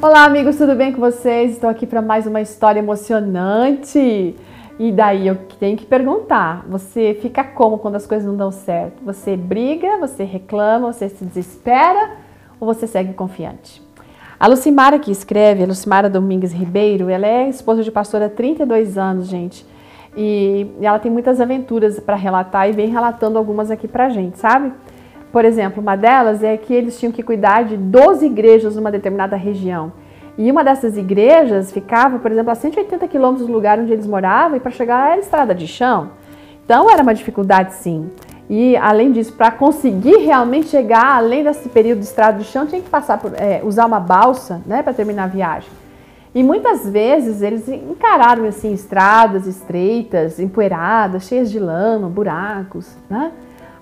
Olá, amigos, tudo bem com vocês? Estou aqui para mais uma história emocionante. E daí eu tenho que perguntar: você fica como quando as coisas não dão certo? Você briga, você reclama, você se desespera ou você segue confiante? A Lucimara que escreve, a Lucimara Domingues Ribeiro, ela é esposa de pastor há 32 anos, gente. E ela tem muitas aventuras para relatar e vem relatando algumas aqui pra gente, sabe? Por exemplo, uma delas é que eles tinham que cuidar de 12 igrejas numa determinada região. E uma dessas igrejas ficava, por exemplo, a 180 quilômetros do lugar onde eles moravam e para chegar era estrada de chão. Então era uma dificuldade sim. E além disso, para conseguir realmente chegar além desse período de estrada de chão, tinha que passar por é, usar uma balsa, né, para terminar a viagem. E muitas vezes eles encararam assim estradas estreitas, empoeiradas, cheias de lama, buracos, né?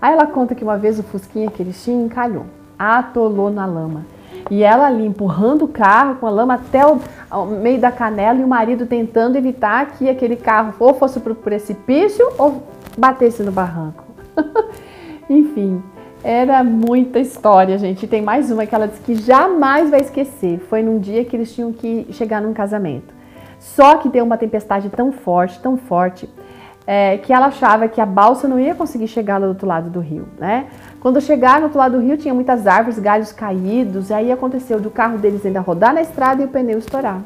Aí ela conta que uma vez o fusquinha que eles tinham encalhou, atolou na lama. E ela ali empurrando o carro com a lama até o, meio da canela e o marido tentando evitar que aquele carro ou fosse para o precipício ou batesse no barranco. Enfim, era muita história, gente. E tem mais uma que ela disse que jamais vai esquecer. Foi num dia que eles tinham que chegar num casamento. Só que deu uma tempestade tão forte, tão forte, é, que ela achava que a balsa não ia conseguir chegar do outro lado do rio, né? Quando chegaram no outro lado do rio, tinha muitas árvores, galhos caídos, e aí aconteceu do carro deles ainda rodar na estrada e o pneu estourar.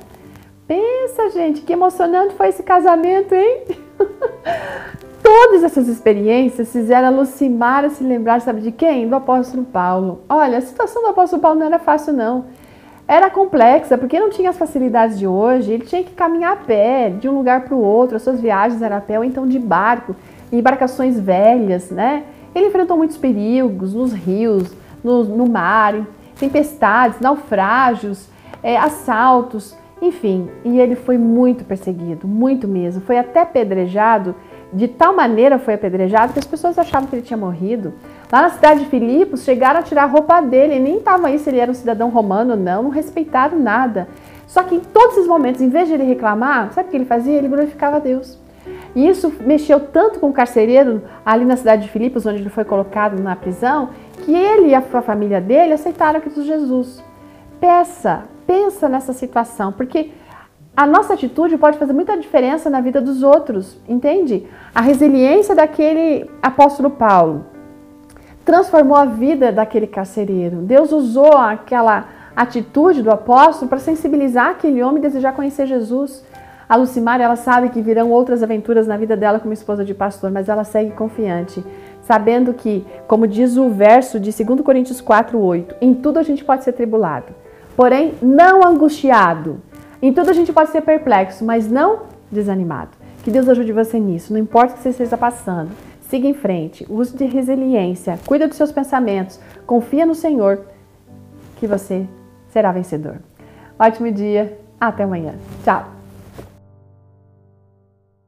Pensa, gente, que emocionante foi esse casamento, hein? Todas essas experiências fizeram a Lucimara se lembrar, sabe de quem? Do apóstolo Paulo. Olha, a situação do apóstolo Paulo não era fácil, não era complexa, porque não tinha as facilidades de hoje, ele tinha que caminhar a pé de um lugar para o outro, as suas viagens eram a pé ou então de barco, em embarcações velhas, né? Ele enfrentou muitos perigos nos rios, no, no mar, tempestades, naufrágios, é, assaltos, enfim, e ele foi muito perseguido, muito mesmo, foi até apedrejado, de tal maneira foi apedrejado que as pessoas achavam que ele tinha morrido. Lá na cidade de Filipos, chegaram a tirar a roupa dele, nem estavam aí se ele era um cidadão romano ou não, não respeitaram nada. Só que em todos esses momentos, em vez de ele reclamar, sabe o que ele fazia? Ele glorificava a Deus. E isso mexeu tanto com o carcereiro ali na cidade de Filipos, onde ele foi colocado na prisão, que ele e a família dele aceitaram Cristo Jesus. Peça, pensa nessa situação, porque a nossa atitude pode fazer muita diferença na vida dos outros, entende? A resiliência daquele apóstolo Paulo transformou a vida daquele carcereiro. Deus usou aquela atitude do apóstolo para sensibilizar aquele homem e desejar conhecer Jesus. A Lucimar, ela sabe que virão outras aventuras na vida dela como esposa de pastor, mas ela segue confiante, sabendo que, como diz o verso de 2 Coríntios 4:8, em tudo a gente pode ser tribulado, porém não angustiado. Em tudo a gente pode ser perplexo, mas não desanimado. Que Deus ajude você nisso, não importa o que você esteja passando. Siga em frente, use de resiliência, cuida dos seus pensamentos, confia no Senhor que você será vencedor. Ótimo dia, até amanhã. Tchau!